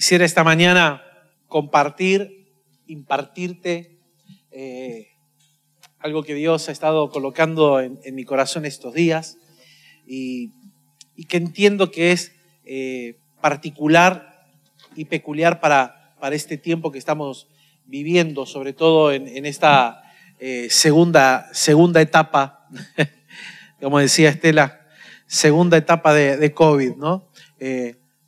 Quisiera esta mañana compartir, impartirte eh, algo que Dios ha estado colocando en, mi corazón estos días y, que entiendo que es eh, particular y peculiar para, para este tiempo que estamos viviendo, sobre todo en, esta eh, segunda, segunda etapa, como decía Estela, segunda etapa de, de COVID, ¿no?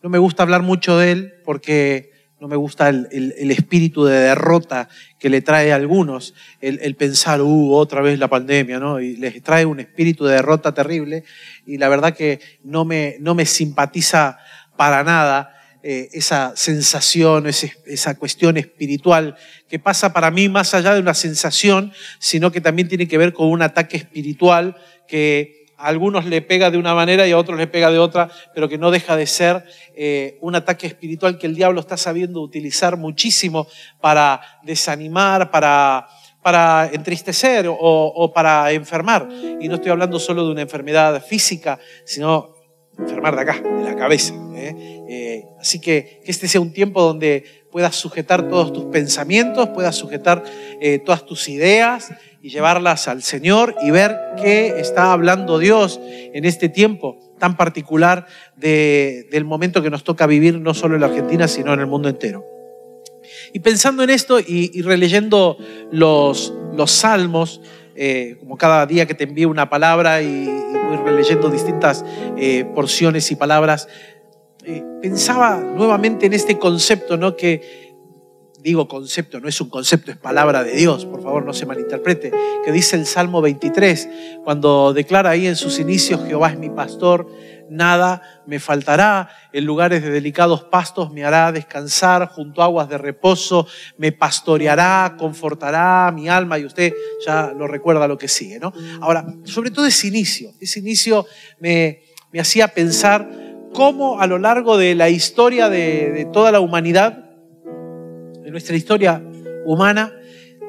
No me gusta hablar mucho de él porque no me gusta el, espíritu de derrota que le trae a algunos, el, pensar, uh, otra vez la pandemia, ¿no? Y les trae un espíritu de derrota terrible y la verdad que no me, no me simpatiza para nada eh, esa sensación, esa cuestión espiritual que pasa para mí más allá de una sensación, sino que también tiene que ver con un ataque espiritual que algunos le pega de una manera y a otros le pega de otra, pero que no deja de ser eh, un ataque espiritual que el diablo está sabiendo utilizar muchísimo para desanimar, para, para entristecer o, para enfermar. Y no estoy hablando solo de una enfermedad física, sino enfermar de acá, de la cabeza. ¿eh? Eh, así que que este sea un tiempo donde puedas sujetar todos tus pensamientos, puedas sujetar todas tus ideas y llevarlas al Señor y ver qué está hablando Dios en este tiempo tan particular del momento que nos toca vivir no solo en la Argentina, sino en el mundo entero. Y pensando en esto y, releyendo los, los salmos, eh, como cada día que te envío una palabra y, voy releyendo distintas eh, porciones y palabras, eh, pensaba nuevamente en este concepto, ¿no? Que digo concepto, no es un concepto, es palabra de Dios, por favor no se malinterprete, que dice el Salmo 23, cuando declara ahí en sus inicios, Jehová es mi pastor, nada me faltará, en lugares de delicados pastos me hará descansar, junto a aguas de reposo me pastoreará, confortará mi alma, y usted ya lo recuerda lo que sigue, ¿no? Ahora, sobre todo ese inicio, ese inicio me, me hacía pensar cómo a lo largo de la historia de, de toda la humanidad, nuestra historia humana,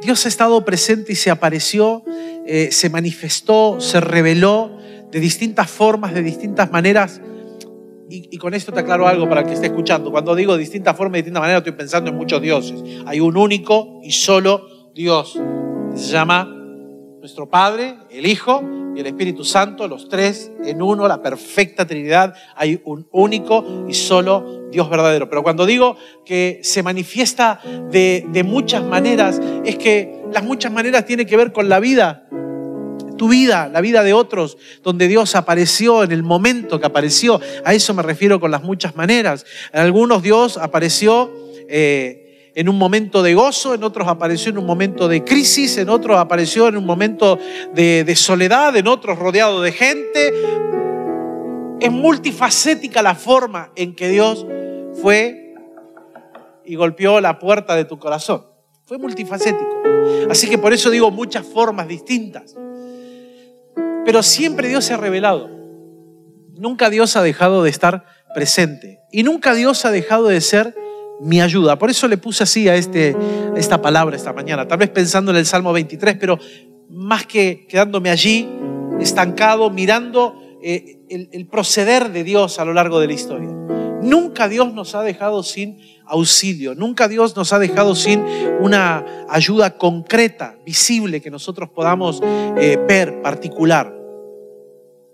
Dios ha estado presente y se apareció, eh, se manifestó, se reveló de distintas formas, de distintas maneras. Y, con esto te aclaro algo para el que esté escuchando. Cuando digo distintas formas, distintas maneras, estoy pensando en muchos dioses. Hay un único y solo Dios. se llama nuestro Padre, el Hijo y el Espíritu Santo, los tres en uno, la perfecta Trinidad. Hay un único y solo Dios verdadero. Pero cuando digo que se manifiesta de, de muchas maneras, es que las muchas maneras tienen que ver con la vida tu vida, la vida de otros, donde Dios apareció en el momento que apareció. A eso me refiero con las muchas maneras. En algunos Dios apareció eh, en un momento de gozo, en otros apareció en un momento de crisis, en otros apareció en un momento de, soledad, en otros rodeado de gente. Es multifacética la forma en que Dios fue y golpeó la puerta de tu corazón. Fue multifacético. Así que por eso digo muchas formas distintas. Pero siempre Dios se ha revelado. Nunca Dios ha dejado de estar presente. Y nunca Dios ha dejado de ser mi ayuda. Por eso le puse así a, este, esta palabra esta mañana, tal vez pensando en el Salmo 23, pero más que quedándome allí, estancado, mirando eh, el, proceder de Dios a lo largo de la historia. Nunca Dios nos ha dejado sin auxilio, nunca Dios nos ha dejado sin una ayuda concreta, visible, que nosotros podamos eh, ver, particular.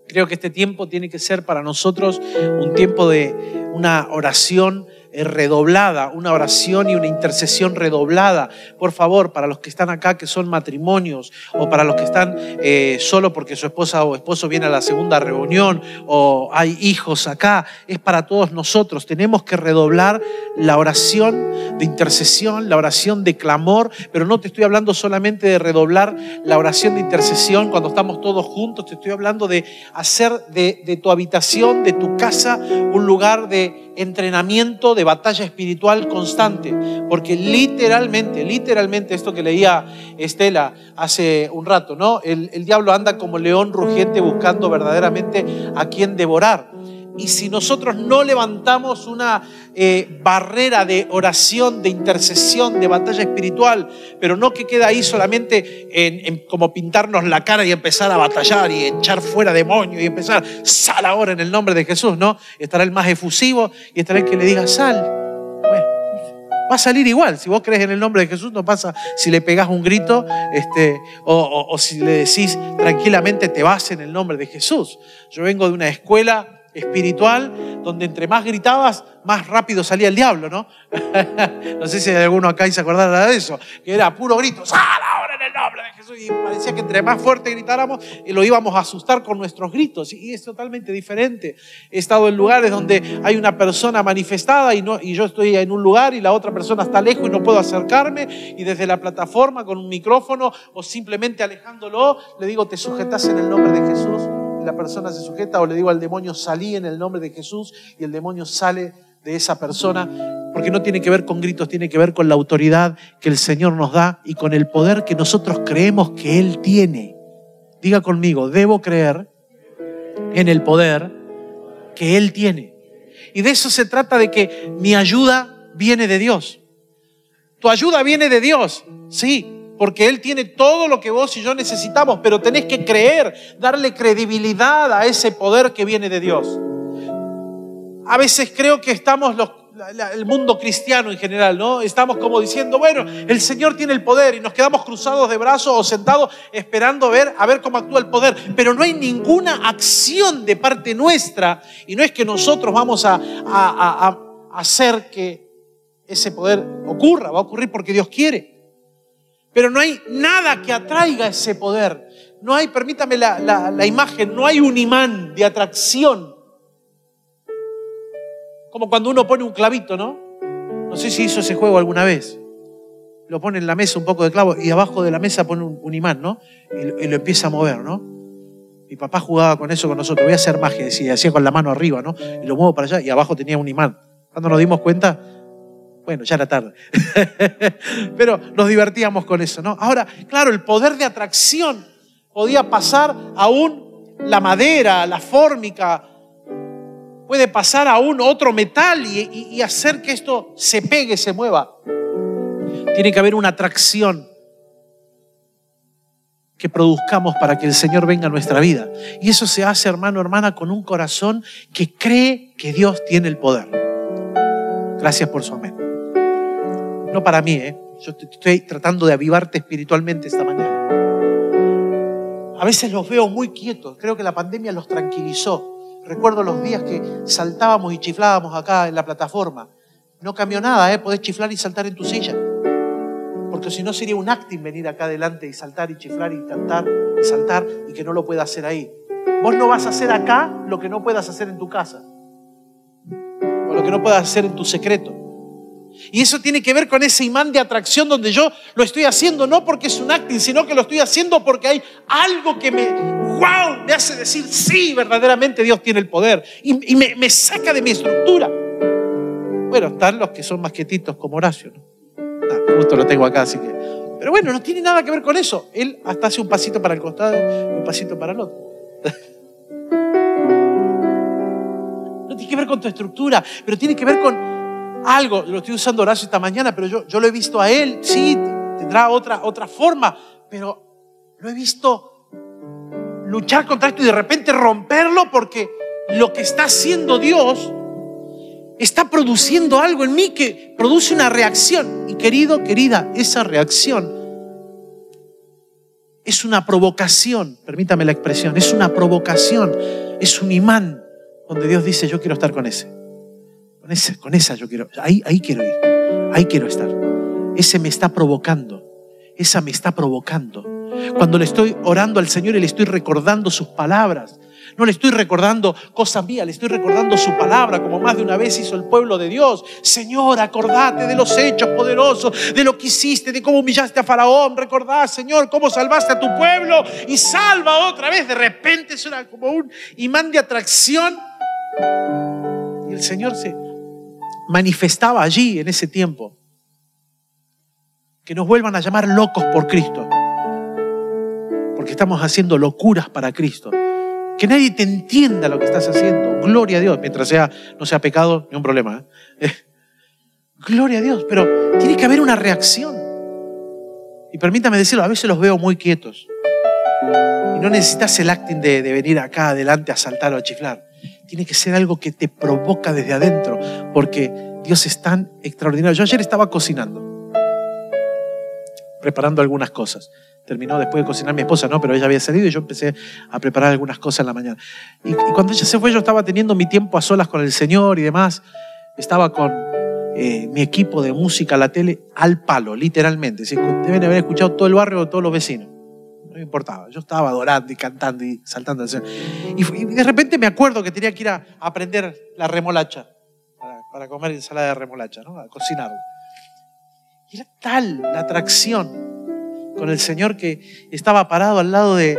Creo que este tiempo tiene que ser para nosotros un tiempo de una oración redoblada, una oración y una intercesión redoblada. Por favor, para los que están acá, que son matrimonios, o para los que están eh, solo porque su esposa o esposo viene a la segunda reunión, o hay hijos acá, es para todos nosotros. Tenemos que redoblar la oración de intercesión, la oración de clamor, pero no te estoy hablando solamente de redoblar la oración de intercesión cuando estamos todos juntos, te estoy hablando de hacer de, de tu habitación, de tu casa, un lugar de entrenamiento, de batalla espiritual constante, porque literalmente, literalmente esto que leía Estela hace un rato, ¿no? El, el diablo anda como león rugiente buscando verdaderamente a quien devorar. Y si nosotros no levantamos una eh, barrera de oración, de intercesión, de batalla espiritual, pero no que queda ahí solamente en, como pintarnos la cara y empezar a batallar y echar fuera demonios y empezar, sal ahora en el nombre de Jesús, ¿no? Estará el más efusivo y estará el que le diga, sal. Bueno, Va a salir igual. Si vos crees en el nombre de Jesús, no pasa si le pegás un grito este, o, o si le decís tranquilamente te vas en el nombre de Jesús. Yo vengo de una escuela espiritual donde entre más gritabas, más rápido salía el diablo, ¿no? no sé si hay alguno acá y se acordará de eso, que era puro grito, ¡sal ahora en el nombre de Jesús! Y parecía que entre más fuerte gritáramos, y lo íbamos a asustar con nuestros gritos. Y es totalmente diferente. He estado en lugares donde hay una persona manifestada y, yo estoy en un lugar y la otra persona está lejos y no puedo acercarme, y desde la plataforma con un micrófono o simplemente alejándolo, le digo, te sujetas en el nombre de Jesús la persona se sujeta o le digo al demonio, salí en el nombre de Jesús y el demonio sale de esa persona, porque no tiene que ver con gritos, tiene que ver con la autoridad que el Señor nos da y con el poder que nosotros creemos que Él tiene. Diga conmigo, debo creer en el poder que Él tiene. Y de eso se trata de que mi ayuda viene de Dios. Tu ayuda viene de Dios, sí, porque Él tiene todo lo que vos y yo necesitamos, pero tenés que creer, darle credibilidad a ese poder que viene de Dios. A veces creo que estamos el mundo cristiano en general, ¿no? Estamos como diciendo, bueno, el Señor tiene el poder y nos quedamos cruzados de brazos o sentados esperando ver, a ver cómo actúa el poder. Pero no hay ninguna acción de parte nuestra y no es que nosotros vamos a hacer que ese poder ocurra, va a ocurrir porque Dios quiere. Pero no hay nada que atraiga ese poder. No hay, permítame la, la, imagen, no hay un imán de atracción. Como cuando uno pone un clavito, ¿no? No sé si hizo ese juego alguna vez. Lo pone en la mesa un poco de clavo y abajo de la mesa pone un, imán, ¿no? Y, lo empieza a mover, ¿no? Mi papá jugaba con eso con nosotros. Voy a hacer magia, decía, hacía con la mano arriba, ¿no? Y lo muevo para allá y abajo tenía un imán. Cuando nos dimos cuenta, bueno, ya era tarde. Pero nos divertíamos con eso, ¿no? Ahora, claro, el poder de atracción podía pasar aún la madera, la fórmica, puede pasar aún otro metal y, y hacer que esto se pegue, se mueva. Tiene que haber una atracción que produzcamos para que el Señor venga a nuestra vida. Y eso se hace, hermano, hermana, con un corazón que cree que Dios tiene el poder. Gracias por su amén. No para mí, ¿eh? Yo estoy tratando de avivarte espiritualmente esta mañana. A veces los veo muy quietos. Creo que la pandemia los tranquilizó. Recuerdo los días que saltábamos y chiflábamos acá en la plataforma. No cambió nada, ¿eh? Podés chiflar y saltar en tu silla. Porque si no sería un acting venir acá adelante y saltar y chiflar y cantar y saltar y que no lo pueda hacer ahí. Vos no vas a hacer acá lo que no puedas hacer en tu casa. O lo que no puedas hacer en tu secreto. Y eso tiene que ver con ese imán de atracción donde yo lo estoy haciendo no porque es un acting, sino que lo estoy haciendo porque hay algo que me, wow, me hace decir, sí, verdaderamente Dios tiene el poder. Y, me, saca de mi estructura. Bueno, están los que son más quietitos como Horacio. ¿no? Ah, justo lo tengo acá, así que... Pero bueno, no tiene nada que ver con eso. Él hasta hace un pasito para el costado y un pasito para el otro. No tiene que ver con tu estructura, pero tiene que ver con algo, lo estoy usando Horacio esta mañana, pero yo, yo lo he visto a él, sí, tendrá otra, otra forma, pero lo he visto luchar contra esto y de repente romperlo porque lo que está haciendo Dios está produciendo algo en mí que produce una reacción. Y querido, querida, esa reacción es una provocación, permítame la expresión, es una provocación, es un imán donde Dios dice, yo quiero estar con ese. Con esa, yo quiero, ahí, quiero ir, ahí quiero estar. Ese me está provocando, esa me está provocando. Cuando le estoy orando al Señor y le estoy recordando sus palabras, no le estoy recordando cosas mías, le estoy recordando su palabra, como más de una vez hizo el pueblo de Dios. Señor, acordate de los hechos poderosos, de lo que hiciste, de cómo humillaste a Faraón. Recordá, Señor, cómo salvaste a tu pueblo y salva otra vez. De repente suena como un imán de atracción. Y el Señor se, manifestaba allí en ese tiempo. Que nos vuelvan a llamar locos por Cristo. Porque estamos haciendo locuras para Cristo. Que nadie te entienda lo que estás haciendo. Gloria a Dios. Mientras sea, no sea pecado, ni un problema. ¿eh? Gloria a Dios. Pero tiene que haber una reacción. Y permítame decirlo, a veces los veo muy quietos. Y no necesitas el acting de, de venir acá adelante a saltar o a chiflar. Tiene que ser algo que te provoca desde adentro, porque Dios es tan extraordinario. Yo ayer estaba cocinando, preparando algunas cosas. Terminó después de cocinar mi esposa, no, pero ella había salido y yo empecé a preparar algunas cosas en la mañana. Y, cuando ella se fue, yo estaba teniendo mi tiempo a solas con el Señor y demás. Estaba con eh, mi equipo de música, la tele, al palo, literalmente. Deben haber escuchado todo el barrio o todos los vecinos no me importaba. Yo estaba adorando y cantando y saltando. Y, y de repente me acuerdo que tenía que ir a aprender la remolacha, para, para comer ensalada de remolacha, ¿no? a cocinarla. Y era tal la atracción con el Señor que estaba parado al lado de,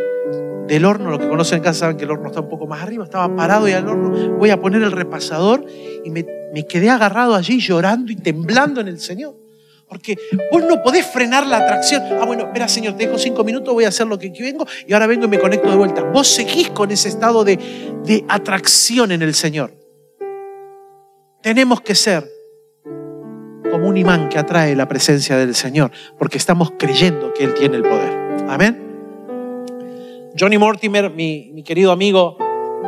del horno. Los que conocen en casa saben que el horno está un poco más arriba. Estaba parado y al horno voy a poner el repasador y me, me quedé agarrado allí llorando y temblando en el Señor. Porque vos no podés frenar la atracción. Ah, bueno, espera, Señor, te dejo cinco minutos, voy a hacer lo que vengo y ahora vengo y me conecto de vuelta. Vos seguís con ese estado de, de atracción en el Señor. Tenemos que ser como un imán que atrae la presencia del Señor, porque estamos creyendo que Él tiene el poder. Amén. Johnny Mortimer, mi, mi querido amigo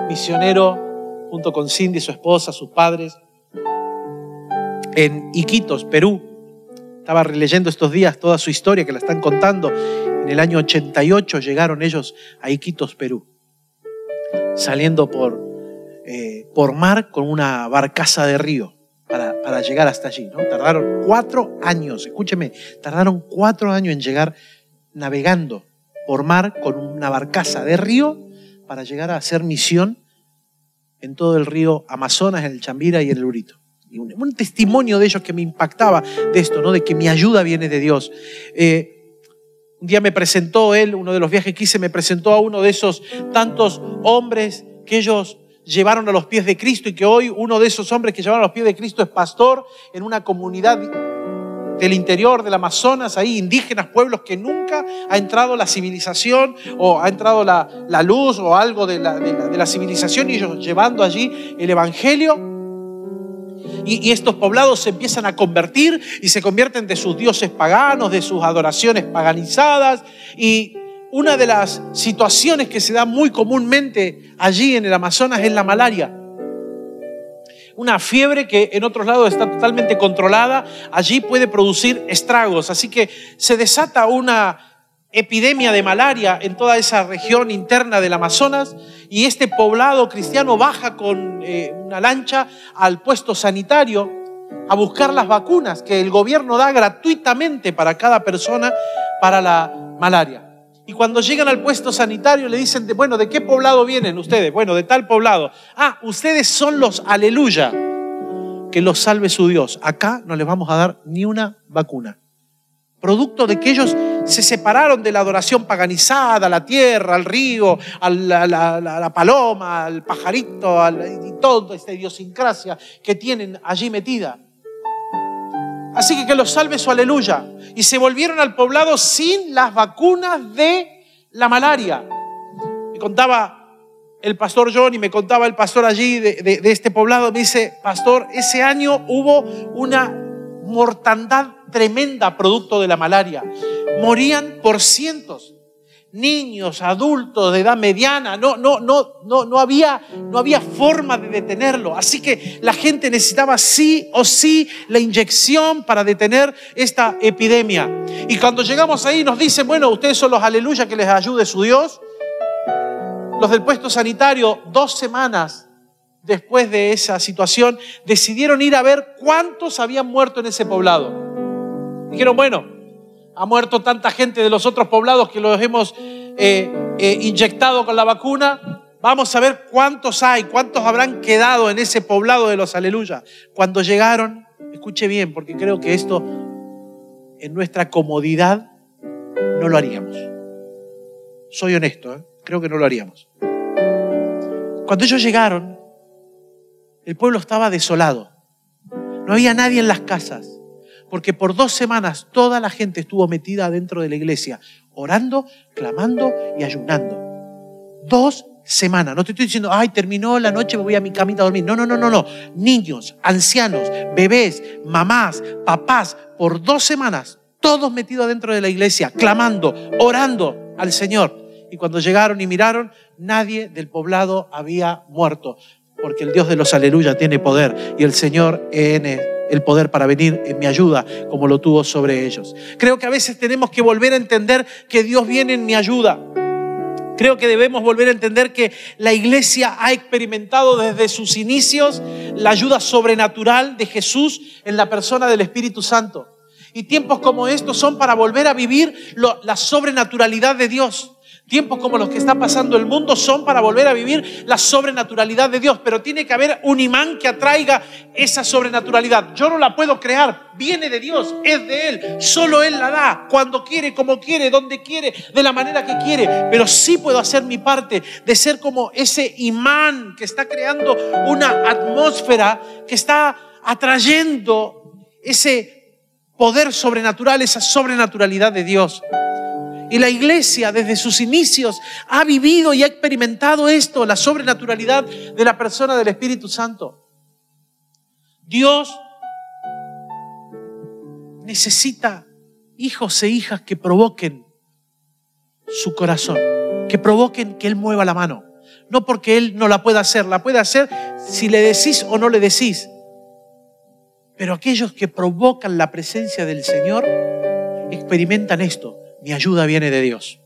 misionero, junto con Cindy, su esposa, sus padres, en Iquitos, Perú, estaba releyendo estos días toda su historia que la están contando. En el año 88 llegaron ellos a Iquitos, Perú, saliendo por, eh, por mar con una barcaza de río para, para llegar hasta allí. ¿no? Tardaron cuatro años, escúcheme, tardaron cuatro años en llegar navegando por mar con una barcaza de río para llegar a hacer misión en todo el río Amazonas, en el Chambira y en el Urito un, testimonio de ellos que me impactaba de esto, ¿no? de que mi ayuda viene de Dios. Eh, un día me presentó él, uno de los viajes que hice, me presentó a uno de esos tantos hombres que ellos llevaron a los pies de Cristo y que hoy uno de esos hombres que llevaron a los pies de Cristo es pastor en una comunidad del interior del Amazonas, ahí indígenas, pueblos que nunca ha entrado la civilización o ha entrado la, luz o algo de la, de la civilización y ellos llevando allí el Evangelio y, estos poblados se empiezan a convertir y se convierten de sus dioses paganos, de sus adoraciones paganizadas. Y una de las situaciones que se da muy comúnmente allí en el Amazonas es la malaria. Una fiebre que en otros lados está totalmente controlada, allí puede producir estragos. Así que se desata una epidemia de malaria en toda esa región interna del Amazonas y este poblado cristiano baja con eh, una lancha al puesto sanitario a buscar las vacunas que el gobierno da gratuitamente para cada persona para la malaria. Y cuando llegan al puesto sanitario le dicen, bueno, ¿de qué poblado vienen ustedes? Bueno, de tal poblado. Ah, ustedes son los aleluya. Que los salve su Dios. Acá no les vamos a dar ni una vacuna producto de que ellos se separaron de la adoración paganizada, a la tierra, al río, a la, paloma, al pajarito, y toda esta idiosincrasia que tienen allí metida. Así que que los salve su aleluya. Y se volvieron al poblado sin las vacunas de la malaria. Me contaba el pastor John y me contaba el pastor allí de, de este poblado, me dice, pastor, ese año hubo una mortandad tremenda producto de la malaria. Morían por cientos. Niños, adultos de edad mediana, no, no, no, no, no, había, no había forma de detenerlo. Así que la gente necesitaba sí o sí la inyección para detener esta epidemia. Y cuando llegamos ahí nos dicen, bueno, ustedes son los aleluya que les ayude su Dios. Los del puesto sanitario, dos semanas después de esa situación, decidieron ir a ver cuántos habían muerto en ese poblado. Dijeron, bueno, ha muerto tanta gente de los otros poblados que los hemos eh, eh, inyectado con la vacuna. Vamos a ver cuántos hay, cuántos habrán quedado en ese poblado de los aleluya. Cuando llegaron, escuche bien, porque creo que esto en nuestra comodidad no lo haríamos. Soy honesto, ¿eh? creo que no lo haríamos. Cuando ellos llegaron, el pueblo estaba desolado. No había nadie en las casas, porque por dos semanas toda la gente estuvo metida dentro de la iglesia, orando, clamando y ayunando. Dos semanas. No te estoy diciendo, ay, terminó la noche, me voy a mi camita a dormir. No, no, no, no, no. Niños, ancianos, bebés, mamás, papás, por dos semanas, todos metidos dentro de la iglesia, clamando, orando al Señor. Y cuando llegaron y miraron, nadie del poblado había muerto porque el Dios de los aleluya tiene poder y el Señor tiene el poder para venir en mi ayuda como lo tuvo sobre ellos. Creo que a veces tenemos que volver a entender que Dios viene en mi ayuda. Creo que debemos volver a entender que la iglesia ha experimentado desde sus inicios la ayuda sobrenatural de Jesús en la persona del Espíritu Santo. Y tiempos como estos son para volver a vivir la sobrenaturalidad de Dios. Tiempos como los que está pasando el mundo son para volver a vivir la sobrenaturalidad de Dios, pero tiene que haber un imán que atraiga esa sobrenaturalidad. Yo no la puedo crear, viene de Dios, es de Él, solo Él la da, cuando quiere, como quiere, donde quiere, de la manera que quiere, pero sí puedo hacer mi parte de ser como ese imán que está creando una atmósfera que está atrayendo ese poder sobrenatural, esa sobrenaturalidad de Dios. Y la iglesia desde sus inicios ha vivido y ha experimentado esto, la sobrenaturalidad de la persona del Espíritu Santo. Dios necesita hijos e hijas que provoquen su corazón, que provoquen que Él mueva la mano. No porque Él no la pueda hacer, la puede hacer si le decís o no le decís. Pero aquellos que provocan la presencia del Señor experimentan esto mi ayuda viene de Dios.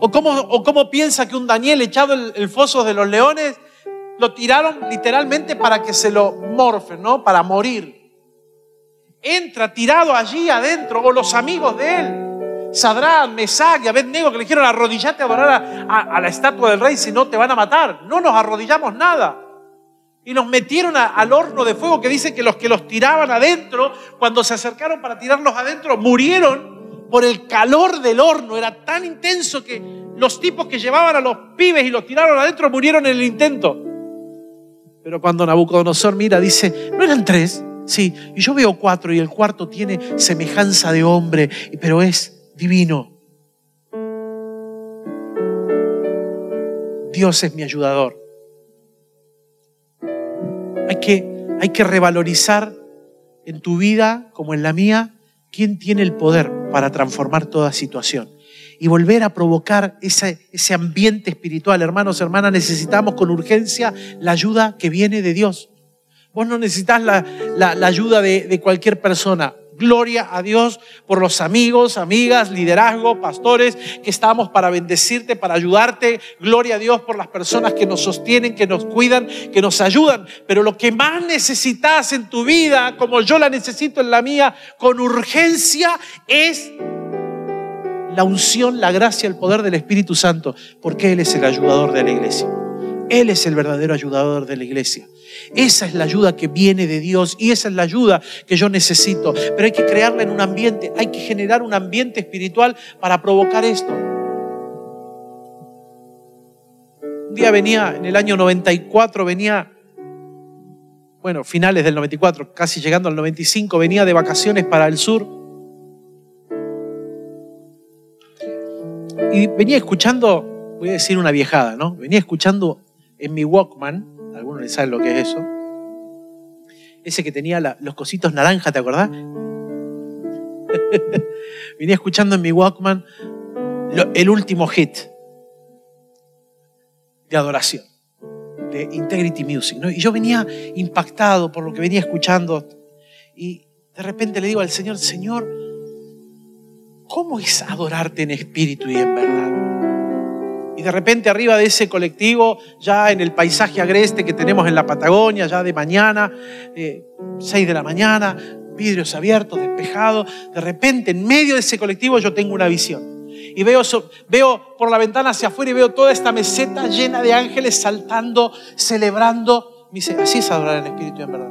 ¿O cómo, piensa que un Daniel echado el, foso de los leones lo tiraron literalmente para que se lo morfen, ¿no? Para morir. Entra tirado allí adentro, o los amigos de él, Sadrán, Mesach y Abednego que le dijeron arrodillate a a, la estatua del rey, si no te van a matar. No nos arrodillamos nada. Y nos metieron al horno de fuego que dice que los que los tiraban adentro, cuando se acercaron para tirarlos adentro, murieron por el calor del horno. Era tan intenso que los tipos que llevaban a los pibes y los tiraron adentro murieron en el intento. Pero cuando Nabucodonosor mira, dice, ¿no eran tres? Sí, y yo veo cuatro y el cuarto tiene semejanza de hombre, pero es divino. Dios es mi ayudador. Hay que, hay que revalorizar en tu vida como en la mía quién tiene el poder para transformar toda situación y volver a provocar ese, ese ambiente espiritual. Hermanos, hermanas, necesitamos con urgencia la ayuda que viene de Dios. Vos no necesitas la, la, ayuda de, de cualquier persona. Gloria a Dios por los amigos, amigas, liderazgo, pastores que estamos para bendecirte, para ayudarte. Gloria a Dios por las personas que nos sostienen, que nos cuidan, que nos ayudan. Pero lo que más necesitas en tu vida, como yo la necesito en la mía, con urgencia, es la unción, la gracia, el poder del Espíritu Santo, porque Él es el ayudador de la iglesia. Él es el verdadero ayudador de la iglesia. Esa es la ayuda que viene de Dios y esa es la ayuda que yo necesito. Pero hay que crearla en un ambiente, hay que generar un ambiente espiritual para provocar esto. Un día venía, en el año 94, venía, bueno, finales del 94, casi llegando al 95, venía de vacaciones para el sur. Y venía escuchando, voy a decir una viejada, ¿no? Venía escuchando en mi Walkman algunos le saben lo que es eso. Ese que tenía los cositos naranja, ¿te acordás? Venía escuchando en mi Walkman el último hit de adoración, de Integrity Music. Y yo venía impactado por lo que venía escuchando. Y de repente le digo al Señor, Señor, ¿cómo es adorarte en espíritu y en verdad? Y de repente arriba de ese colectivo, ya en el paisaje agreste que tenemos en la Patagonia, ya de mañana, eh, 6 de la mañana, vidrios abiertos, despejados, de repente en medio de ese colectivo yo tengo una visión. Y veo, veo por la ventana hacia afuera y veo toda esta meseta llena de ángeles saltando, celebrando. Me así es adorar en espíritu en verdad.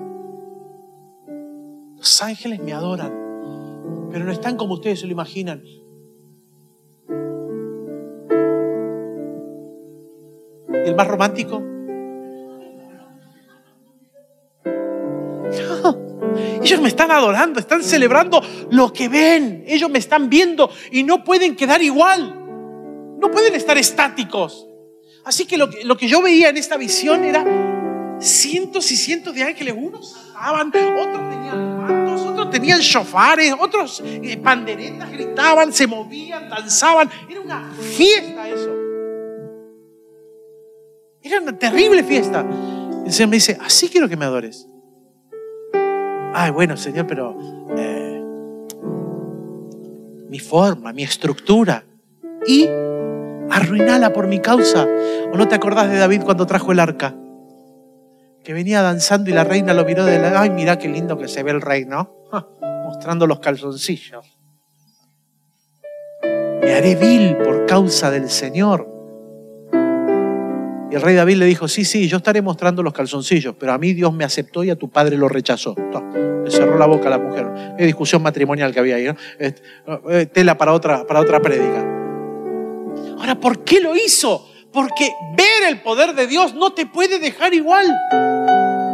Los ángeles me adoran, pero no están como ustedes se lo imaginan. El más romántico? ellos me están adorando, están celebrando lo que ven. Ellos me están viendo y no pueden quedar igual. No pueden estar estáticos. Así que lo, que yo veía en esta visión era cientos y cientos de ángeles. Unos saltaban, otros tenían mantos, otros tenían shofares, otros eh, panderetas gritaban, se movían, danzaban. Era una fiesta eso. Era una terrible fiesta. el Señor me dice, así quiero que me adores. Ay, bueno, Señor, pero eh, mi forma, mi estructura. Y arruinala por mi causa. ¿O no te acordás de David cuando trajo el arca? Que venía danzando y la reina lo miró de la... Ay, mira qué lindo que se ve el rey, ¿no? mostrando los calzoncillos. Me haré vil por causa del Señor. Y el rey David le dijo, sí, sí, yo estaré mostrando los calzoncillos, pero a mí Dios me aceptó y a tu padre lo rechazó. le cerró la boca a la mujer. Es discusión matrimonial que había ahí, ¿no? Eh, tela para otra, para otra prédica. Ahora, ¿por qué lo hizo? Porque ver el poder de Dios no te puede dejar igual.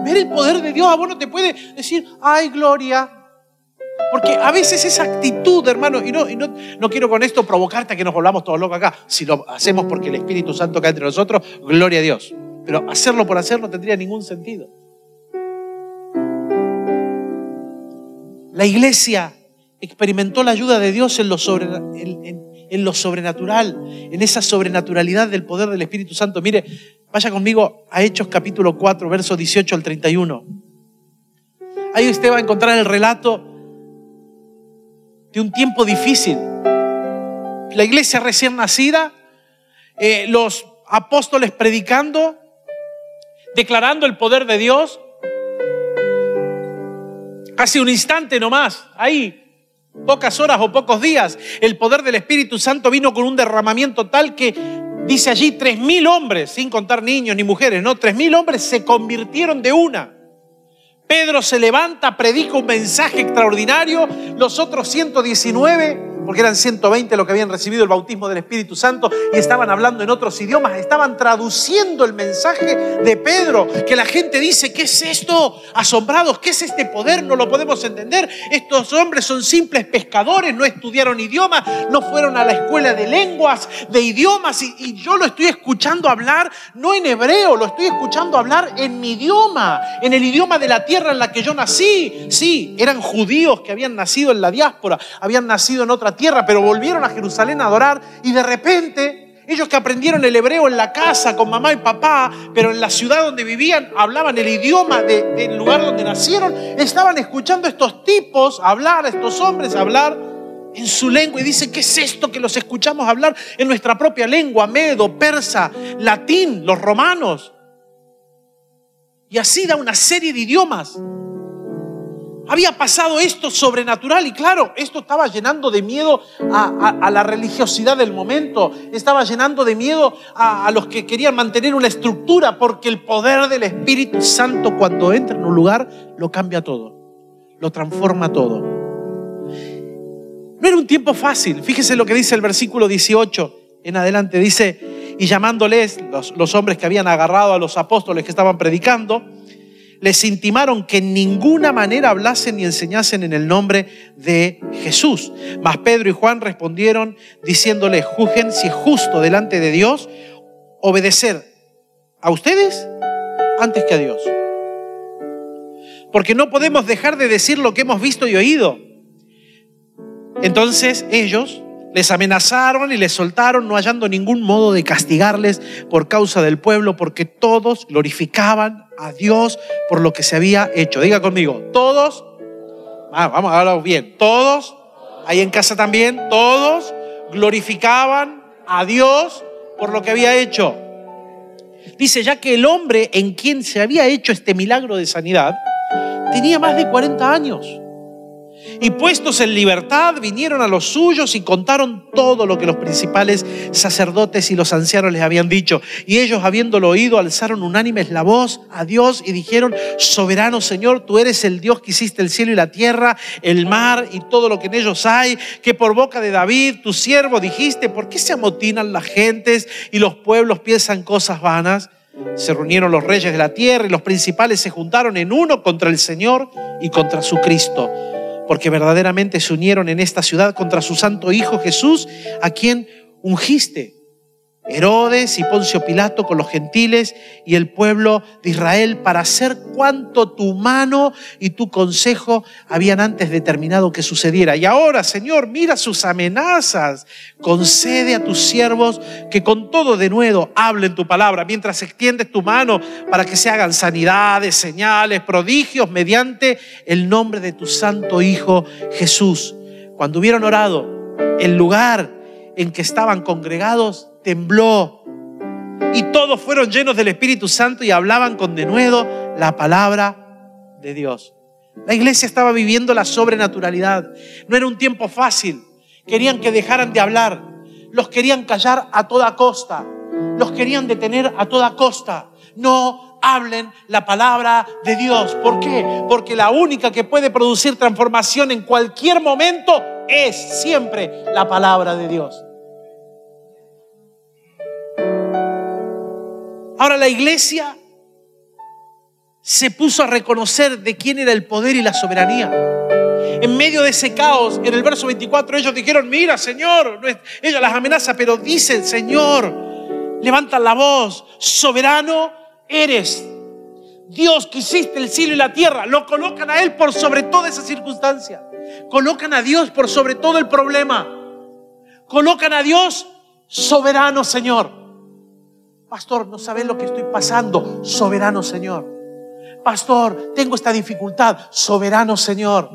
Ver el poder de Dios a vos no te puede decir, ay, gloria, porque a veces esa actitud, hermano, y, no, no, quiero con esto provocarte a que nos volvamos todos locos acá. Si lo hacemos porque el Espíritu Santo cae entre nosotros, gloria a Dios. Pero hacerlo por hacer no tendría ningún sentido. La iglesia experimentó la ayuda de Dios en lo, en lo sobrenatural, en esa sobrenaturalidad del poder del Espíritu Santo. Mire, vaya conmigo a Hechos capítulo 4, versos 18 al 31. Ahí usted va a encontrar el relato de un tiempo difícil. La iglesia recién nacida, eh, los apóstoles predicando, declarando el poder de Dios. Casi un instante nomás, ahí, pocas horas o pocos días, el poder del Espíritu Santo vino con un derramamiento tal que dice allí tres mil hombres, sin contar niños ni mujeres, no, tres mil hombres se convirtieron de una. Pedro se levanta, predica un mensaje extraordinario, los otros 119 porque eran 120 los que habían recibido el bautismo del Espíritu Santo y estaban hablando en otros idiomas, estaban traduciendo el mensaje de Pedro, que la gente dice, ¿qué es esto? Asombrados, ¿qué es este poder? No lo podemos entender. Estos hombres son simples pescadores, no estudiaron idiomas, no fueron a la escuela de lenguas, de idiomas, y, yo lo estoy escuchando hablar, no en hebreo, lo estoy escuchando hablar en mi idioma, en el idioma de la tierra en la que yo nací. Sí, eran judíos que habían nacido en la diáspora, habían nacido en otra tierra, pero volvieron a Jerusalén a adorar y de repente ellos que aprendieron el hebreo en la casa con mamá y papá, pero en la ciudad donde vivían hablaban el idioma del lugar donde nacieron, estaban escuchando a estos tipos hablar, a estos hombres hablar en su lengua y dicen, ¿qué es esto que los escuchamos hablar en nuestra propia lengua, medo, persa, latín, los romanos? Y así da una serie de idiomas. Había pasado esto sobrenatural y claro, esto estaba llenando de miedo a, la religiosidad del momento, estaba llenando de miedo a, los que querían mantener una estructura, porque el poder del Espíritu Santo cuando entra en un lugar lo cambia todo, lo transforma todo. No era un tiempo fácil, fíjese lo que dice el versículo 18 en adelante, dice, y llamándoles los hombres que habían agarrado a los apóstoles que estaban predicando, les intimaron que en ninguna manera hablasen ni enseñasen en el nombre de Jesús. Mas Pedro y Juan respondieron diciéndole, juzguen si es justo delante de Dios obedecer a ustedes antes que a Dios. Porque no podemos dejar de decir lo que hemos visto y oído. Entonces ellos les amenazaron y les soltaron, no hallando ningún modo de castigarles por causa del pueblo, porque todos glorificaban a Dios por lo que se había hecho. Diga conmigo, todos, ah, vamos a hablar bien, todos, ahí en casa también, todos glorificaban a Dios por lo que había hecho. Dice, ya que el hombre en quien se había hecho este milagro de sanidad tenía más de 40 años. Y puestos en libertad, vinieron a los suyos y contaron todo lo que los principales sacerdotes y los ancianos les habían dicho. Y ellos, habiéndolo oído, alzaron unánimes la voz a Dios y dijeron, soberano Señor, tú eres el Dios que hiciste el cielo y la tierra, el mar y todo lo que en ellos hay, que por boca de David, tu siervo, dijiste, ¿por qué se amotinan las gentes y los pueblos piensan cosas vanas? Se reunieron los reyes de la tierra y los principales se juntaron en uno contra el Señor y contra su Cristo porque verdaderamente se unieron en esta ciudad contra su santo Hijo Jesús, a quien ungiste. Herodes y Poncio Pilato con los gentiles y el pueblo de Israel para hacer cuanto tu mano y tu consejo habían antes determinado que sucediera. Y ahora, Señor, mira sus amenazas. Concede a tus siervos que con todo de nuevo hablen tu palabra mientras extiendes tu mano para que se hagan sanidades, señales, prodigios mediante el nombre de tu santo Hijo Jesús. Cuando hubieron orado, el lugar en que estaban congregados tembló. Y todos fueron llenos del Espíritu Santo y hablaban con denuedo la palabra de Dios. La iglesia estaba viviendo la sobrenaturalidad. No era un tiempo fácil. Querían que dejaran de hablar. Los querían callar a toda costa. Los querían detener a toda costa. No hablen la palabra de Dios. ¿Por qué? Porque la única que puede producir transformación en cualquier momento es siempre la palabra de Dios. Ahora la iglesia se puso a reconocer de quién era el poder y la soberanía. En medio de ese caos, en el verso 24, ellos dijeron, mira, Señor, ella las amenaza, pero dicen, Señor, levantan la voz, soberano eres. Dios que hiciste el cielo y la tierra, lo colocan a Él por sobre toda esa circunstancia. Colocan a Dios por sobre todo el problema. Colocan a Dios soberano, Señor. Pastor, no sabes lo que estoy pasando. Soberano Señor. Pastor, tengo esta dificultad. Soberano Señor.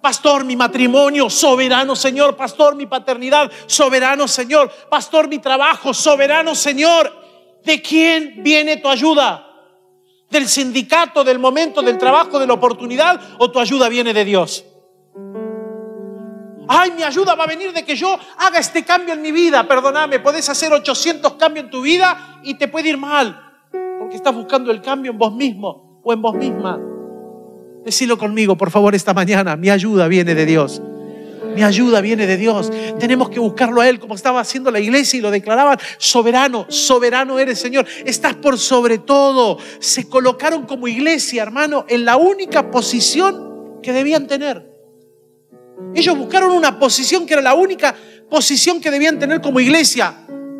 Pastor, mi matrimonio, soberano Señor. Pastor, mi paternidad, soberano Señor. Pastor, mi trabajo, soberano Señor. ¿De quién viene tu ayuda? ¿Del sindicato, del momento, del trabajo, de la oportunidad? ¿O tu ayuda viene de Dios? Ay, mi ayuda va a venir de que yo haga este cambio en mi vida. Perdóname, podés hacer 800 cambios en tu vida y te puede ir mal. Porque estás buscando el cambio en vos mismo o en vos misma. Decilo conmigo, por favor, esta mañana. Mi ayuda viene de Dios. Mi ayuda viene de Dios. Tenemos que buscarlo a Él como estaba haciendo la iglesia y lo declaraban. Soberano, soberano eres Señor. Estás por sobre todo. Se colocaron como iglesia, hermano, en la única posición que debían tener. Ellos buscaron una posición que era la única posición que debían tener como iglesia.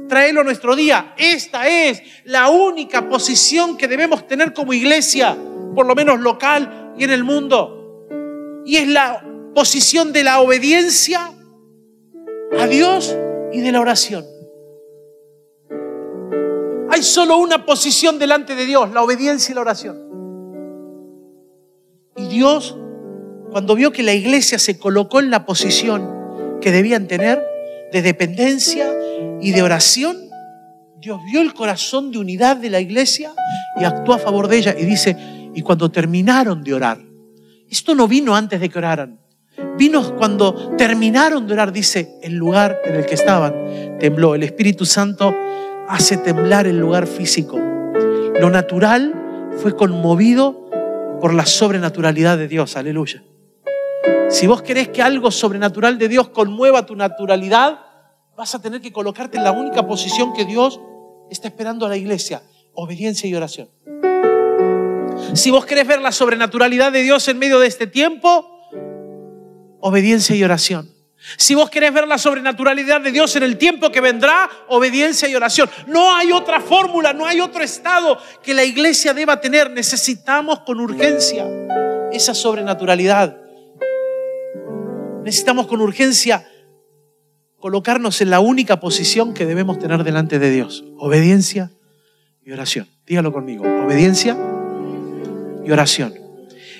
Traerlo a nuestro día. Esta es la única posición que debemos tener como iglesia, por lo menos local y en el mundo. Y es la posición de la obediencia a Dios y de la oración. Hay solo una posición delante de Dios, la obediencia y la oración. Y Dios cuando vio que la iglesia se colocó en la posición que debían tener de dependencia y de oración, Dios vio el corazón de unidad de la iglesia y actuó a favor de ella. Y dice, y cuando terminaron de orar, esto no vino antes de que oraran, vino cuando terminaron de orar, dice, el lugar en el que estaban tembló. El Espíritu Santo hace temblar el lugar físico. Lo natural fue conmovido por la sobrenaturalidad de Dios, aleluya. Si vos querés que algo sobrenatural de Dios conmueva tu naturalidad, vas a tener que colocarte en la única posición que Dios está esperando a la iglesia, obediencia y oración. Si vos querés ver la sobrenaturalidad de Dios en medio de este tiempo, obediencia y oración. Si vos querés ver la sobrenaturalidad de Dios en el tiempo que vendrá, obediencia y oración. No hay otra fórmula, no hay otro estado que la iglesia deba tener. Necesitamos con urgencia esa sobrenaturalidad. Necesitamos con urgencia colocarnos en la única posición que debemos tener delante de Dios. Obediencia y oración. Dígalo conmigo. Obediencia y oración.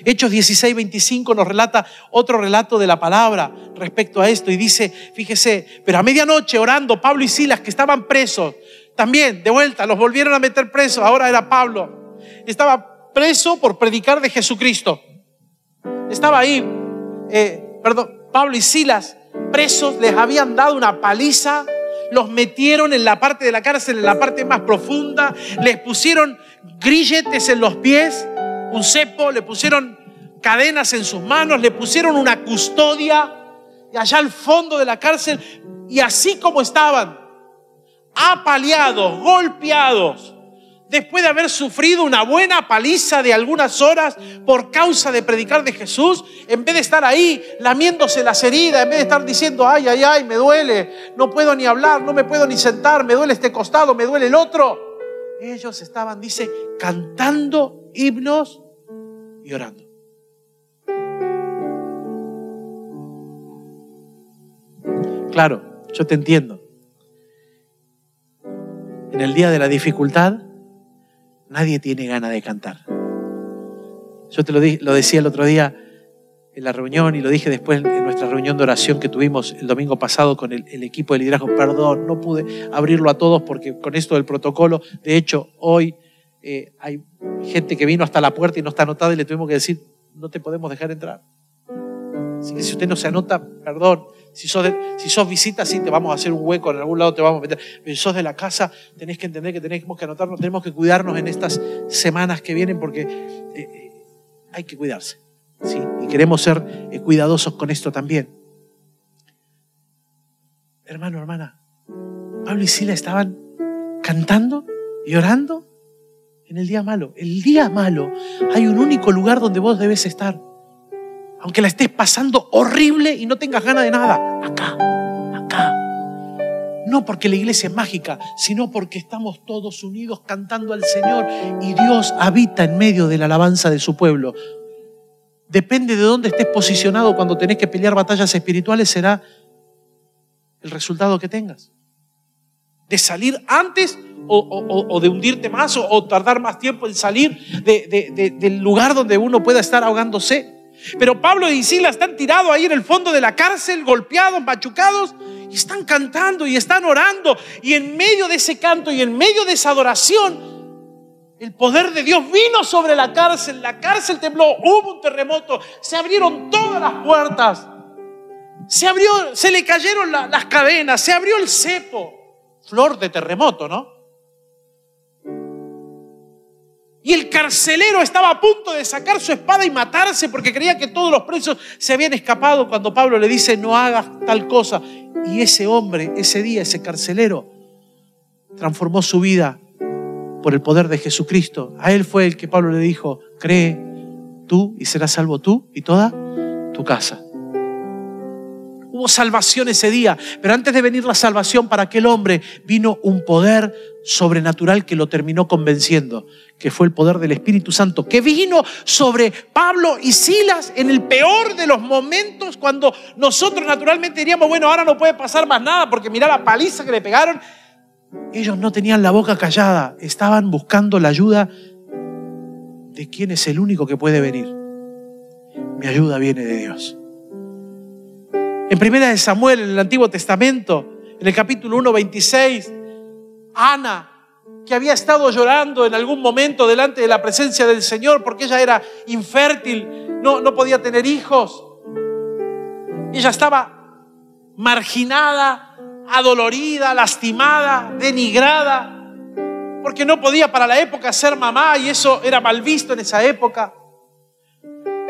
Hechos 16, 25 nos relata otro relato de la palabra respecto a esto y dice, fíjese, pero a medianoche orando Pablo y Silas que estaban presos, también de vuelta los volvieron a meter presos, ahora era Pablo, estaba preso por predicar de Jesucristo. Estaba ahí, eh, perdón, Pablo y Silas, presos, les habían dado una paliza, los metieron en la parte de la cárcel, en la parte más profunda, les pusieron grilletes en los pies, un cepo, le pusieron cadenas en sus manos, le pusieron una custodia y allá al fondo de la cárcel, y así como estaban, apaleados, golpeados, después de haber sufrido una buena paliza de algunas horas por causa de predicar de Jesús, en vez de estar ahí lamiéndose las heridas, en vez de estar diciendo, ay, ay, ay, me duele, no puedo ni hablar, no me puedo ni sentar, me duele este costado, me duele el otro, ellos estaban, dice, cantando himnos y orando. Claro, yo te entiendo. En el día de la dificultad, nadie tiene ganas de cantar. Yo te lo, lo decía el otro día en la reunión y lo dije después en nuestra reunión de oración que tuvimos el domingo pasado con el, equipo de liderazgo. Perdón, no pude abrirlo a todos porque con esto del protocolo, de hecho, hoy eh, hay gente que vino hasta la puerta y no está anotada y le tuvimos que decir, no te podemos dejar entrar. Así que si usted no se anota, perdón, si sos, sos visita, sí, te vamos a hacer un hueco, en algún lado te vamos a meter. Pero si sos de la casa, tenés que entender que tenemos que anotarnos, tenemos que cuidarnos en estas semanas que vienen porque eh, eh, hay que cuidarse. ¿sí? Y queremos ser eh, cuidadosos con esto también. Hermano, hermana, Pablo y Sila estaban cantando y orando en el día malo. El día malo hay un único lugar donde vos debes estar aunque la estés pasando horrible y no tengas ganas de nada, acá, acá. No porque la iglesia es mágica, sino porque estamos todos unidos cantando al Señor y Dios habita en medio de la alabanza de su pueblo. Depende de dónde estés posicionado cuando tenés que pelear batallas espirituales, será el resultado que tengas. De salir antes o, de hundirte más o, tardar más tiempo en salir del lugar donde uno pueda estar ahogándose. Pero Pablo y Sila están tirados ahí en el fondo de la cárcel, golpeados, machucados, y están cantando y están orando. Y en medio de ese canto y en medio de esa adoración, el poder de Dios vino sobre la cárcel. La cárcel tembló, hubo un terremoto, se abrieron todas las puertas. Se abrió, se le cayeron las cadenas, se abrió el cepo. Flor de terremoto, ¿no? Y el carcelero estaba a punto de sacar su espada y matarse porque creía que todos los presos se habían escapado cuando Pablo le dice, no hagas tal cosa. Y ese hombre, ese día, ese carcelero, transformó su vida por el poder de Jesucristo. A él fue el que Pablo le dijo, cree tú y serás salvo tú y toda tu casa. Hubo salvación ese día, pero antes de venir la salvación para aquel hombre vino un poder sobrenatural que lo terminó convenciendo, que fue el poder del Espíritu Santo, que vino sobre Pablo y Silas en el peor de los momentos cuando nosotros naturalmente diríamos, bueno, ahora no puede pasar más nada porque mira la paliza que le pegaron. Ellos no tenían la boca callada, estaban buscando la ayuda de quien es el único que puede venir. Mi ayuda viene de Dios. En primera de Samuel, en el Antiguo Testamento, en el capítulo 1, 26, Ana, que había estado llorando en algún momento delante de la presencia del Señor porque ella era infértil, no, no podía tener hijos. Ella estaba marginada, adolorida, lastimada, denigrada, porque no podía para la época ser mamá y eso era mal visto en esa época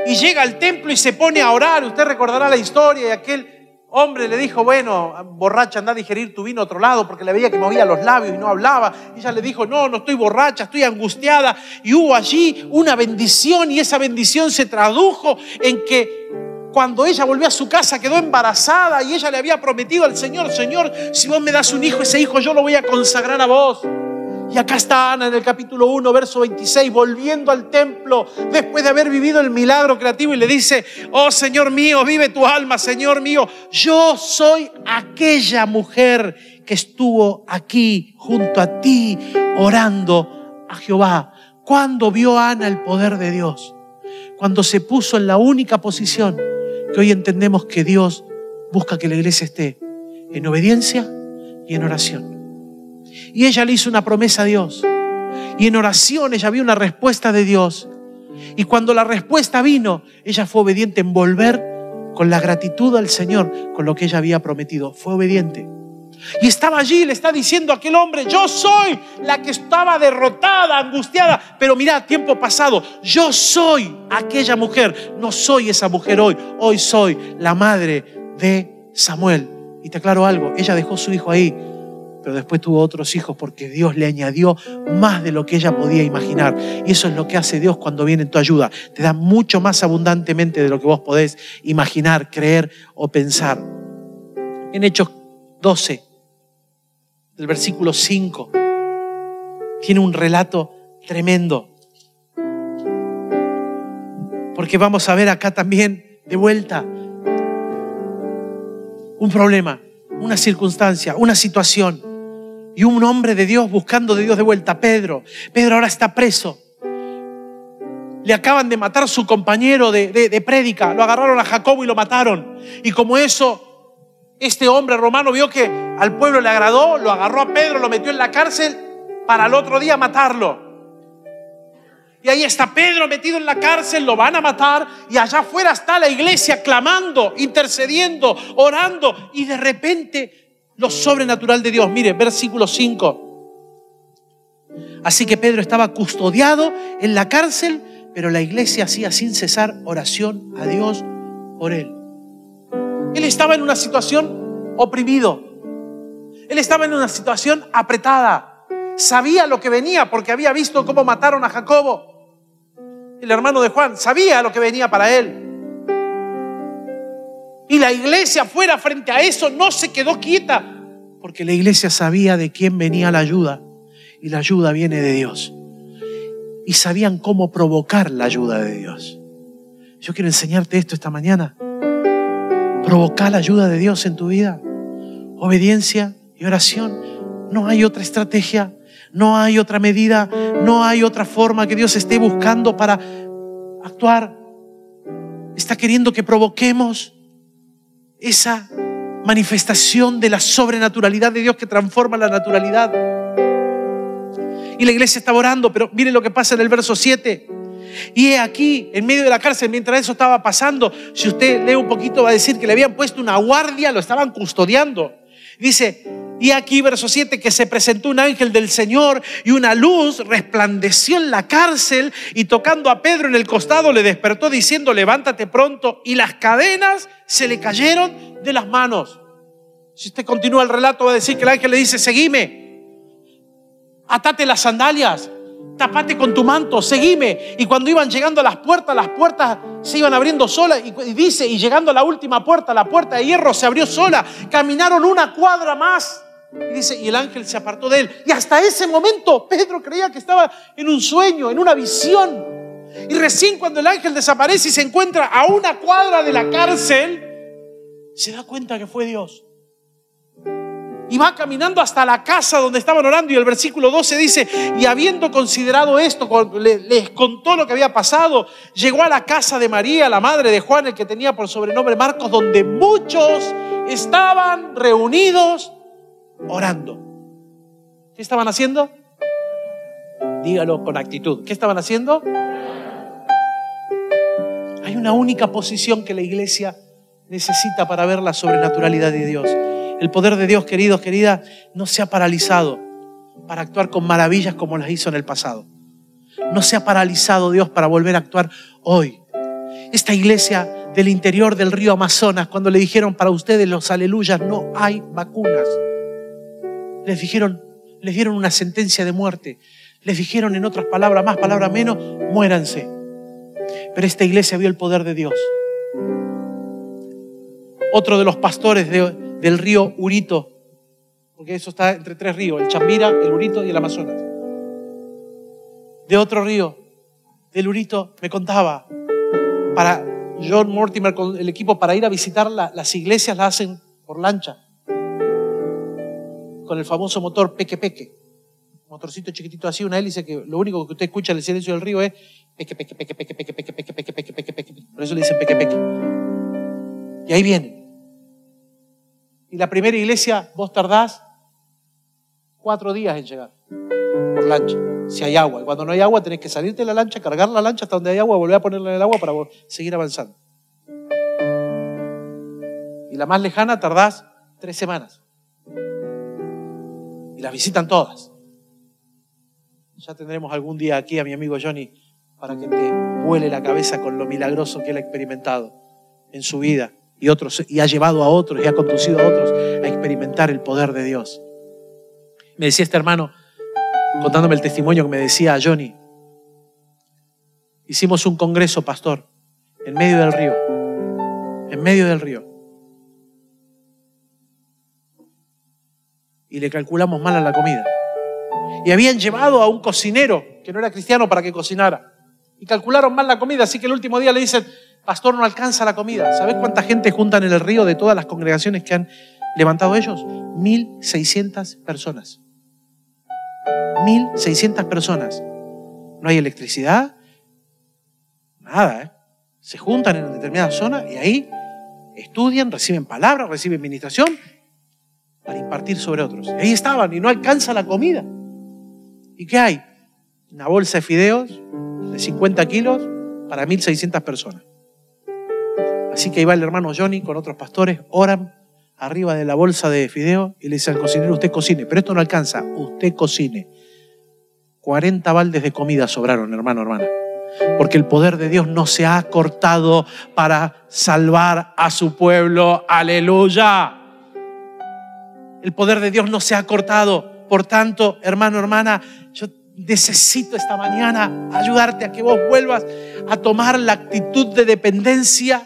y llega al templo y se pone a orar. Usted recordará la historia y aquel hombre le dijo, bueno, borracha, anda a digerir tu vino a otro lado porque le veía que movía los labios y no hablaba. Y ella le dijo, no, no estoy borracha, estoy angustiada. Y hubo allí una bendición y esa bendición se tradujo en que cuando ella volvió a su casa quedó embarazada y ella le había prometido al Señor, Señor, si vos me das un hijo, ese hijo yo lo voy a consagrar a vos. Y acá está Ana en el capítulo 1, verso 26, volviendo al templo después de haber vivido el milagro creativo y le dice, oh Señor mío, vive tu alma, Señor mío, yo soy aquella mujer que estuvo aquí junto a ti orando a Jehová. Cuando vio Ana el poder de Dios? Cuando se puso en la única posición que hoy entendemos que Dios busca que la iglesia esté en obediencia y en oración. Y ella le hizo una promesa a Dios. Y en oración ella vio una respuesta de Dios. Y cuando la respuesta vino, ella fue obediente en volver con la gratitud al Señor, con lo que ella había prometido. Fue obediente. Y estaba allí, le está diciendo a aquel hombre, yo soy la que estaba derrotada, angustiada, pero mira, tiempo pasado, yo soy aquella mujer, no soy esa mujer hoy, hoy soy la madre de Samuel. Y te aclaro algo, ella dejó su hijo ahí pero después tuvo otros hijos porque Dios le añadió más de lo que ella podía imaginar. Y eso es lo que hace Dios cuando viene en tu ayuda. Te da mucho más abundantemente de lo que vos podés imaginar, creer o pensar. En Hechos 12, del versículo 5, tiene un relato tremendo. Porque vamos a ver acá también de vuelta un problema, una circunstancia, una situación y un hombre de Dios buscando de Dios de vuelta, Pedro. Pedro ahora está preso. Le acaban de matar a su compañero de, de, prédica, lo agarraron a Jacobo y lo mataron. Y como eso, este hombre romano vio que al pueblo le agradó, lo agarró a Pedro, lo metió en la cárcel para el otro día matarlo. Y ahí está Pedro metido en la cárcel, lo van a matar y allá afuera está la iglesia clamando, intercediendo, orando y de repente lo sobrenatural de Dios. Mire, versículo 5. Así que Pedro estaba custodiado en la cárcel, pero la iglesia hacía sin cesar oración a Dios por él. Él estaba en una situación oprimido. Él estaba en una situación apretada. Sabía lo que venía porque había visto cómo mataron a Jacobo, el hermano de Juan. Sabía lo que venía para él. Y la iglesia fuera frente a eso no se quedó quieta, porque la iglesia sabía de quién venía la ayuda, y la ayuda viene de Dios. Y sabían cómo provocar la ayuda de Dios. Yo quiero enseñarte esto esta mañana. Provocar la ayuda de Dios en tu vida. Obediencia y oración. No hay otra estrategia, no hay otra medida, no hay otra forma que Dios esté buscando para actuar. Está queriendo que provoquemos esa manifestación de la sobrenaturalidad de Dios que transforma la naturalidad. Y la iglesia estaba orando, pero miren lo que pasa en el verso 7. Y he aquí, en medio de la cárcel, mientras eso estaba pasando, si usted lee un poquito, va a decir que le habían puesto una guardia, lo estaban custodiando. Dice, y aquí, verso 7, que se presentó un ángel del Señor y una luz resplandeció en la cárcel y tocando a Pedro en el costado le despertó diciendo, levántate pronto. Y las cadenas se le cayeron de las manos. Si usted continúa el relato, va a decir que el ángel le dice, seguime, atate las sandalias, tapate con tu manto, seguime. Y cuando iban llegando a las puertas, las puertas se iban abriendo solas. Y, dice, y llegando a la última puerta, la puerta de hierro se abrió sola. Caminaron una cuadra más y dice, y el ángel se apartó de él. Y hasta ese momento Pedro creía que estaba en un sueño, en una visión. Y recién cuando el ángel desaparece y se encuentra a una cuadra de la cárcel, se da cuenta que fue Dios. Y va caminando hasta la casa donde estaban orando y el versículo 12 dice, y habiendo considerado esto, les contó lo que había pasado, llegó a la casa de María, la madre de Juan, el que tenía por sobrenombre Marcos, donde muchos estaban reunidos orando. ¿Qué estaban haciendo? Dígalo con actitud. ¿Qué estaban haciendo? Hay una única posición que la iglesia necesita para ver la sobrenaturalidad de Dios. El poder de Dios, queridos, queridas, no se ha paralizado para actuar con maravillas como las hizo en el pasado. No se ha paralizado Dios para volver a actuar hoy. Esta iglesia del interior del río Amazonas, cuando le dijeron para ustedes los aleluyas, no hay vacunas les dijeron, les dieron una sentencia de muerte. Les dijeron en otras palabras, más palabras menos, muéranse. Pero esta iglesia vio el poder de Dios. Otro de los pastores del río Urito, porque eso está entre tres ríos, el Chambira, el Urito y el Amazonas. De otro río, del Urito, me contaba, para John Mortimer con el equipo, para ir a visitar las iglesias, la hacen por lancha con el famoso motor peque peque. Motorcito chiquitito así, una hélice que lo único que usted escucha en el silencio del río es peque peque peque peque peque peque peque peque peque peque peque. Por eso le dicen peque peque. Y ahí viene. Y la primera iglesia, vos tardás cuatro días en llegar por lancha, si hay agua. Y cuando no hay agua, tenés que salirte de la lancha, cargar la lancha hasta donde hay agua, volver a ponerla en el agua para seguir avanzando. Y la más lejana tardás tres semanas y las visitan todas. Ya tendremos algún día aquí a mi amigo Johnny para que te vuele la cabeza con lo milagroso que él ha experimentado en su vida y, otros, y ha llevado a otros y ha conducido a otros a experimentar el poder de Dios. Me decía este hermano, contándome el testimonio que me decía Johnny, hicimos un congreso, pastor, en medio del río, en medio del río. Y le calculamos mal a la comida. Y habían llevado a un cocinero que no era cristiano para que cocinara. Y calcularon mal la comida, así que el último día le dicen, pastor, no alcanza la comida. ¿Sabes cuánta gente juntan en el río de todas las congregaciones que han levantado ellos? 1.600 personas. 1.600 personas. No hay electricidad, nada. ¿eh? Se juntan en una determinada zona y ahí estudian, reciben palabras, reciben administración para impartir sobre otros. Y ahí estaban y no alcanza la comida. ¿Y qué hay? Una bolsa de fideos de 50 kilos para 1.600 personas. Así que ahí va el hermano Johnny con otros pastores, oran arriba de la bolsa de fideo y le dicen al cocinero, usted cocine, pero esto no alcanza, usted cocine. 40 baldes de comida sobraron, hermano, hermana. Porque el poder de Dios no se ha cortado para salvar a su pueblo. Aleluya. El poder de Dios no se ha cortado. Por tanto, hermano, hermana, yo necesito esta mañana ayudarte a que vos vuelvas a tomar la actitud de dependencia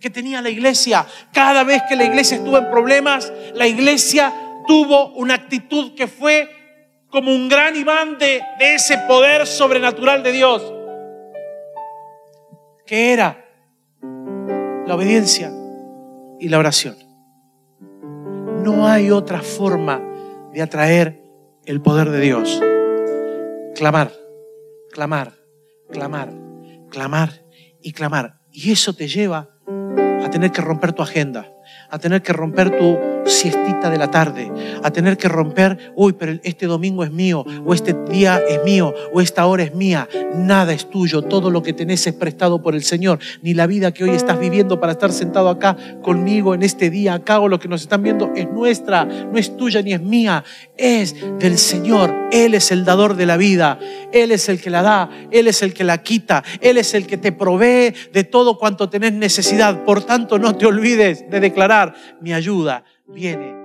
que tenía la iglesia. Cada vez que la iglesia estuvo en problemas, la iglesia tuvo una actitud que fue como un gran imán de, de ese poder sobrenatural de Dios, que era la obediencia y la oración. No hay otra forma de atraer el poder de Dios. Clamar, clamar, clamar, clamar y clamar. Y eso te lleva a tener que romper tu agenda, a tener que romper tu siestita de la tarde, a tener que romper, uy, pero este domingo es mío, o este día es mío, o esta hora es mía. Nada es tuyo, todo lo que tenés es prestado por el Señor. Ni la vida que hoy estás viviendo para estar sentado acá conmigo en este día, acá o lo que nos están viendo, es nuestra, no es tuya ni es mía, es del Señor. Él es el dador de la vida, Él es el que la da, Él es el que la quita, Él es el que te provee de todo cuanto tenés necesidad. Por tanto, no te olvides de declarar mi ayuda viene.